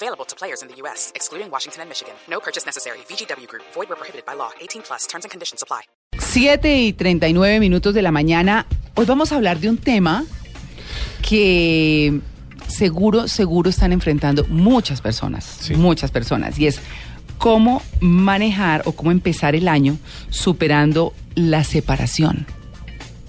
Available to players in the U.S., excluding Washington and Michigan. No purchase necessary. VGW Group. Void where prohibited by law. 18 plus. Terms and conditions apply. 7 y 39 minutos de la mañana. Hoy vamos a hablar de un tema que seguro, seguro están enfrentando muchas personas, muchas personas, y es cómo manejar o cómo empezar el año superando la separación.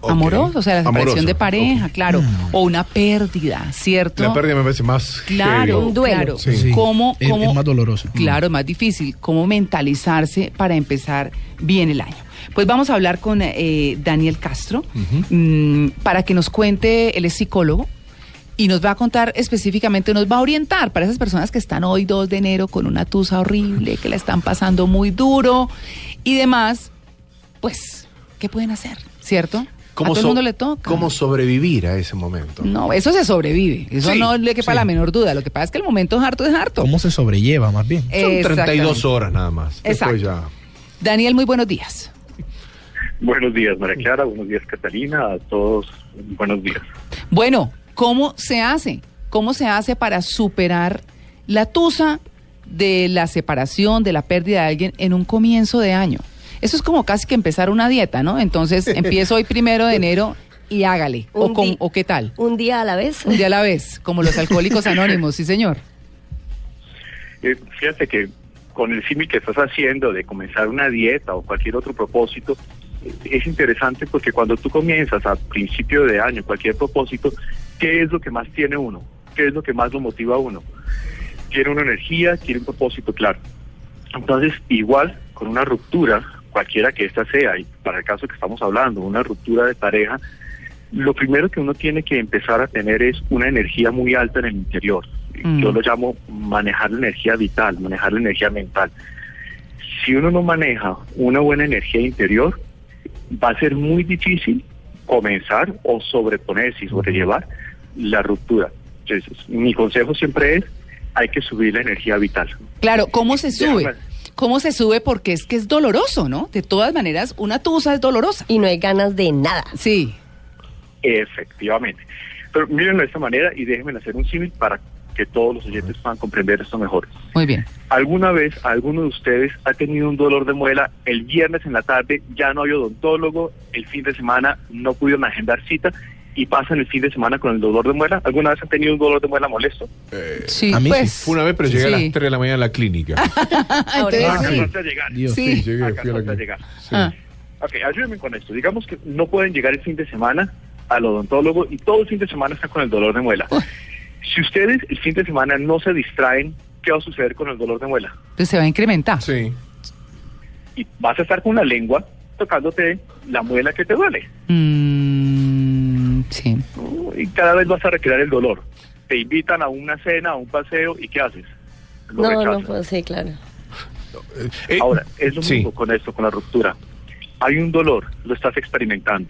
Ok. Amorosa, o sea, la separación de pareja, claro, o una pérdida, ¿cierto? La pérdida me parece más Claro, un duelo. Sí. Sí. ¿Cómo, Es- cómo- es más doloroso. Claro, es más difícil. ¿Cómo mentalizarse para empezar bien el año? Pues vamos a hablar con eh, Daniel Castro mm, para que nos cuente, él es psicólogo y nos va a contar específicamente, nos va a orientar para esas personas que están hoy 2 de enero con una tusa horrible, que la están pasando muy duro y demás, pues, ¿qué pueden hacer? ¿Cierto? A todo el so- mundo le toca. ¿Cómo sobrevivir a ese momento? No, eso se sobrevive. Eso Sí, no le quepa sí. la menor duda. Lo que pasa es que el momento es harto es harto. ¿Cómo se sobrelleva más bien? Son Exactamente. 32 horas nada más. Exacto. Después ya. Daniel, muy buenos días. Buenos días, María Clara. Buenos días, Catalina. A todos, buenos días. Bueno, ¿cómo se hace? ¿Cómo se hace para superar la tusa de la separación, de la pérdida de alguien en un comienzo de año? Eso es como casi que empezar una dieta, ¿no? Entonces empiezo hoy primero de enero y hágale. ¿O, con- ¿O qué tal? Un día a la vez. Un día a la vez, como los alcohólicos anónimos, sí señor. Eh, fíjate que con el símil que estás haciendo de comenzar una dieta o cualquier otro propósito, eh, es interesante porque cuando tú comienzas a principio de año cualquier propósito, ¿qué es lo que más tiene uno? ¿Qué es lo que más lo motiva a uno? Tiene una energía, tiene un propósito claro. Entonces, igual con una ruptura, cualquiera que ésta sea, y para el caso que estamos hablando, una ruptura de pareja, lo primero que uno tiene que empezar a tener es una energía muy alta en el interior. Mm. Yo lo llamo manejar la energía vital, manejar la energía mental. Si uno no maneja una buena energía interior, va a ser muy difícil comenzar o sobreponerse y sobrellevar la ruptura. Entonces, mi consejo siempre es, hay que subir la energía vital. Claro, ¿cómo se sube? Déjame- ¿Cómo se sube? Porque es que es doloroso, ¿no? De todas maneras, una tusa es dolorosa. Y no hay ganas de nada. Sí. Efectivamente. Pero mírenlo de esta manera y déjenme hacer un símil para que todos los oyentes puedan comprender esto mejor. Muy bien. ¿Alguna vez alguno de ustedes ha tenido un dolor de muela el viernes en la tarde, ya no hay odontólogo, el fin de semana no pudieron agendar cita y pasan el fin de semana con el dolor de muela? ¿Alguna vez han tenido un dolor de muela molesto? Sí, a mí pues. sí. Fue una vez, pero llegué a las Sí. 3 de la mañana a la clínica. Entonces, Ahora sí. A llegar. Dios. Sí. llegué, fui a la llegar. Sí. Ah. Ok, ayúdenme con esto. Digamos que no pueden llegar el fin de semana al odontólogo y todo el fin de semana están con el dolor de muela. Si ustedes el fin de semana no se distraen, ¿qué va a suceder con el dolor de muela? Pues se va a incrementar. Sí. Y vas a estar con la lengua tocándote la muela que te duele. Mm, sí. Y cada vez vas a recrear el dolor. Te invitan a una cena, a un paseo, ¿y qué haces? Lo No, no rechazas. puedo, sí, claro. Eh, Ahora, es lo sí. mismo con esto, con la ruptura. Hay un dolor, lo estás experimentando.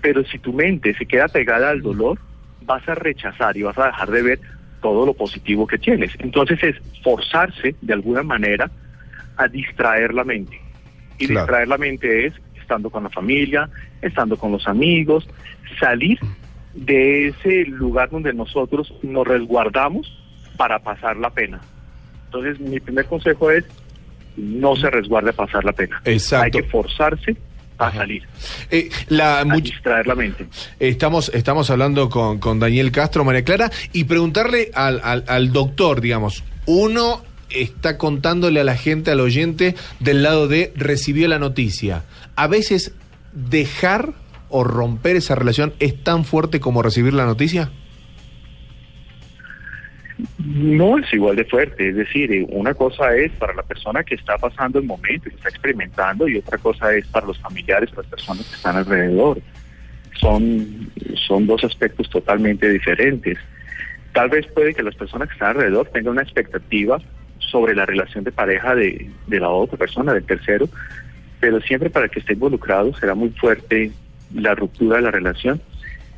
Pero si tu mente se queda pegada al dolor, vas a rechazar y vas a dejar de ver todo lo positivo que tienes. Entonces es forzarse de alguna manera a distraer la mente. Y Claro. distraer la mente es estando con la familia, estando con los amigos, salir de ese lugar donde nosotros nos resguardamos para pasar la pena. Entonces mi primer consejo es no se resguarde a pasar la pena. Exacto. Hay que forzarse a Ajá. salir, Eh, la, a distraer la mente. Estamos, estamos hablando con, con Daniel Castro, María Clara, y preguntarle al, al, al doctor, digamos, uno está contándole a la gente, al oyente, del lado de recibió la noticia. A veces dejar o romper esa relación es tan fuerte como recibir la noticia. No es igual de fuerte, es decir, eh, una cosa es para la persona que está pasando el momento, que está experimentando, y otra cosa es para los familiares, las personas que están alrededor. Son, son dos aspectos totalmente diferentes. Tal vez puede que las personas que están alrededor tengan una expectativa sobre la relación de pareja de, de la otra persona, del tercero, pero siempre para que esté involucrado será muy fuerte la ruptura de la relación,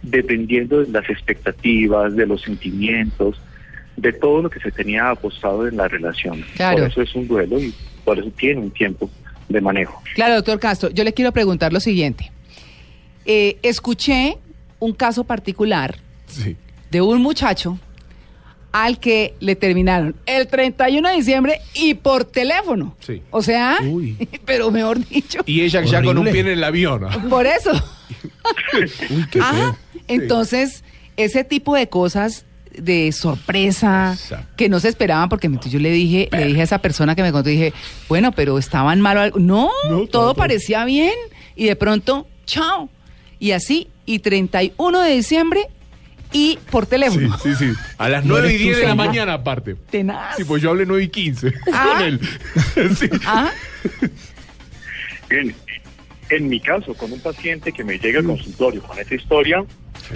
dependiendo de las expectativas, de los sentimientos, de todo lo que se tenía apostado en la relación. Claro. Por eso es un duelo y por eso tiene un tiempo de manejo. Claro, doctor Castro, yo le quiero preguntar lo siguiente. Eh, escuché un caso particular Sí. de un muchacho al que le terminaron el 31 de diciembre y por teléfono. Sí. O sea, Uy. pero mejor dicho, Y ella ya con un pie en el avión. por eso. Uy, qué Ajá. feo. Entonces, ese tipo de cosas de sorpresa Exacto. que no se esperaban porque yo le dije le dije a esa persona que me contó dije bueno pero estaban mal algo no, No, todo todo- parecía bien y de pronto chao y así y 31 de diciembre y por Sí, teléfono sí, sí. A las No 9 y eres tú, 10 de la mañana, aparte. tenaz Sí, pues yo hablé 9 y 15 Ah. con él. Sí. Ah, Bien, en mi caso, con un paciente que me llega al consultorio con esa historia,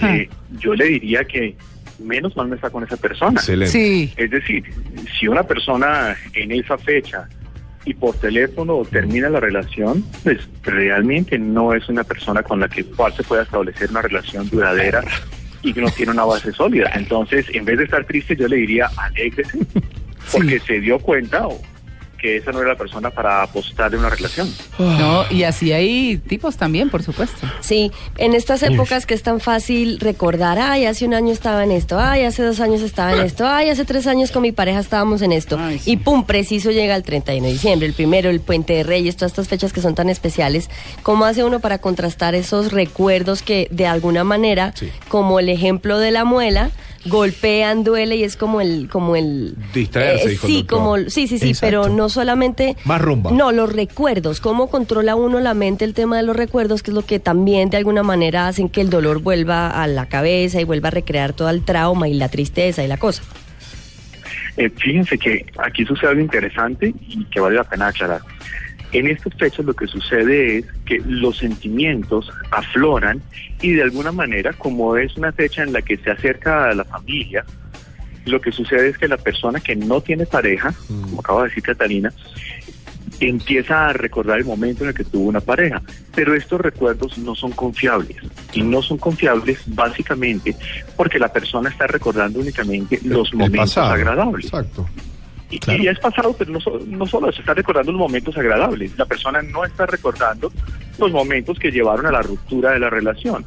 Ah. eh, yo le diría que menos mal no está con esa persona. Excelente. sí Es decir, si una persona en esa fecha y por teléfono termina la relación, pues realmente no es una persona con la que cual se pueda establecer una relación duradera y que no tiene una base sólida. Entonces, en vez de estar triste, yo le diría alégrese, porque se dio cuenta o, que esa no era la persona para apostar en una relación. no y así hay tipos también por supuesto Sí, en estas épocas que es tan fácil recordar, ay, hace un año estaba en esto, ay, hace dos años estaba en esto, ay, hace tres años con mi pareja estábamos en esto. Ay, sí. Y pum, preciso llega el 31 de diciembre, el primero, el Puente de Reyes, todas estas fechas que son tan especiales. ¿Cómo hace uno para contrastar esos recuerdos que de alguna manera, Sí. como el ejemplo de la muela, golpean, duele y es como el, como el eh, Distraerse, dijo el sí, como sí, sí, sí, Exacto. pero no solamente Más rumba. No, los recuerdos, cómo controla uno la mente el tema de los recuerdos, que es lo que también de alguna manera hacen que el dolor vuelva a la cabeza y vuelva a recrear todo el trauma y la tristeza y la cosa. Eh, fíjense que aquí sucede algo interesante y que vale la pena aclarar. En estas fechas lo que sucede es que los sentimientos afloran y de alguna manera, como es una fecha en la que se acerca a la familia, lo que sucede es que la persona que no tiene pareja, como acaba de decir Catalina, empieza a recordar el momento en el que tuvo una pareja, pero estos recuerdos no son confiables y no son confiables básicamente porque la persona está recordando únicamente los momentos pasado. agradables. Exacto. Y, Claro. y es pasado, pero no, so- no solo se está recordando los momentos agradables, la persona no está recordando los momentos que llevaron a la ruptura de la relación.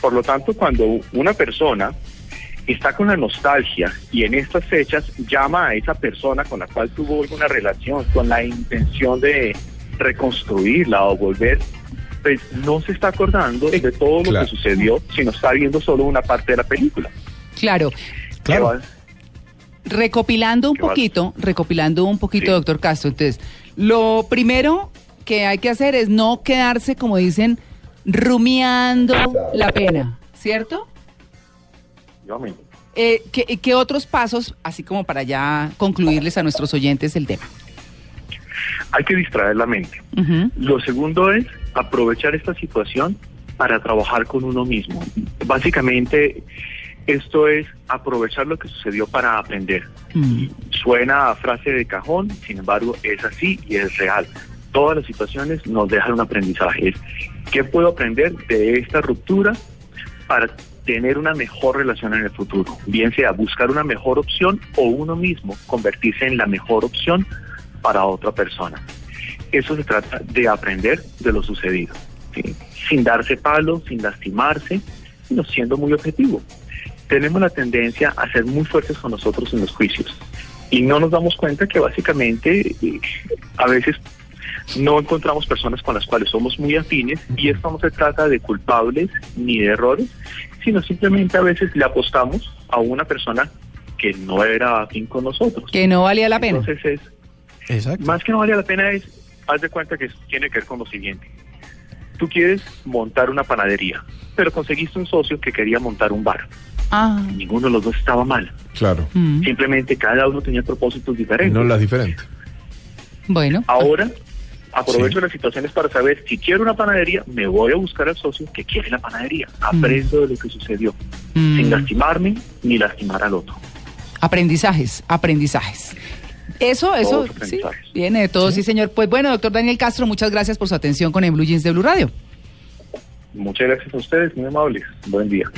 Por lo tanto, cuando una persona está con la nostalgia y en estas fechas llama a esa persona con la cual tuvo alguna relación con la intención de reconstruirla o volver, pues no se está acordando Eh, de todo lo claro. que sucedió, sino está viendo solo una parte de la película. claro Claro. Recopilando un poquito, recopilando un poquito, Sí. doctor Castro. Entonces, lo primero que hay que hacer es no quedarse, como dicen, rumiando la pena, ¿cierto? Dígame. Eh, ¿qué, qué otros pasos, así como para ya concluirles a nuestros oyentes el tema? Hay que distraer la mente. Lo segundo es aprovechar esta situación para trabajar con uno mismo. Básicamente, esto es aprovechar lo que sucedió para aprender. Mm. Suena a frase de cajón, sin embargo, es así y es real. Todas las situaciones nos dejan un aprendizaje. ¿Qué puedo aprender de esta ruptura para tener una mejor relación en el futuro? Bien sea buscar una mejor opción o uno mismo convertirse en la mejor opción para otra persona. Eso se trata de aprender de lo sucedido, ¿sí? sin darse palo, sin lastimarse, sino siendo muy objetivo. Tenemos la tendencia a ser muy fuertes con nosotros en los juicios y no nos damos cuenta que básicamente eh, a veces no encontramos personas con las cuales somos muy afines y esto no se trata de culpables ni de errores, sino simplemente a veces le apostamos a una persona que no era afín con nosotros. Que no valía la pena. Entonces es, Exacto. más que no valía la pena es, haz de cuenta que tiene que ver con lo siguiente. Tú quieres montar una panadería, pero conseguiste un socio que quería montar un bar. Ah, Ninguno de los dos estaba mal. Claro. mm, Simplemente cada uno tenía propósitos diferentes. No las diferentes. bueno. Ahora aprovecho las situaciones para saber si quiero una panadería, me voy a buscar al socio que quiere la panadería. Aprendo de lo que sucedió, Mm. sin lastimarme ni lastimar al otro. Aprendizajes, aprendizajes. Eso, eso, sí, aprendizajes. viene de todo, sí. señor. Pues bueno, doctor Daniel Castro, muchas gracias por su atención con el Blue Jeans de Blue Radio. Muchas gracias a ustedes, muy amables. Buen día.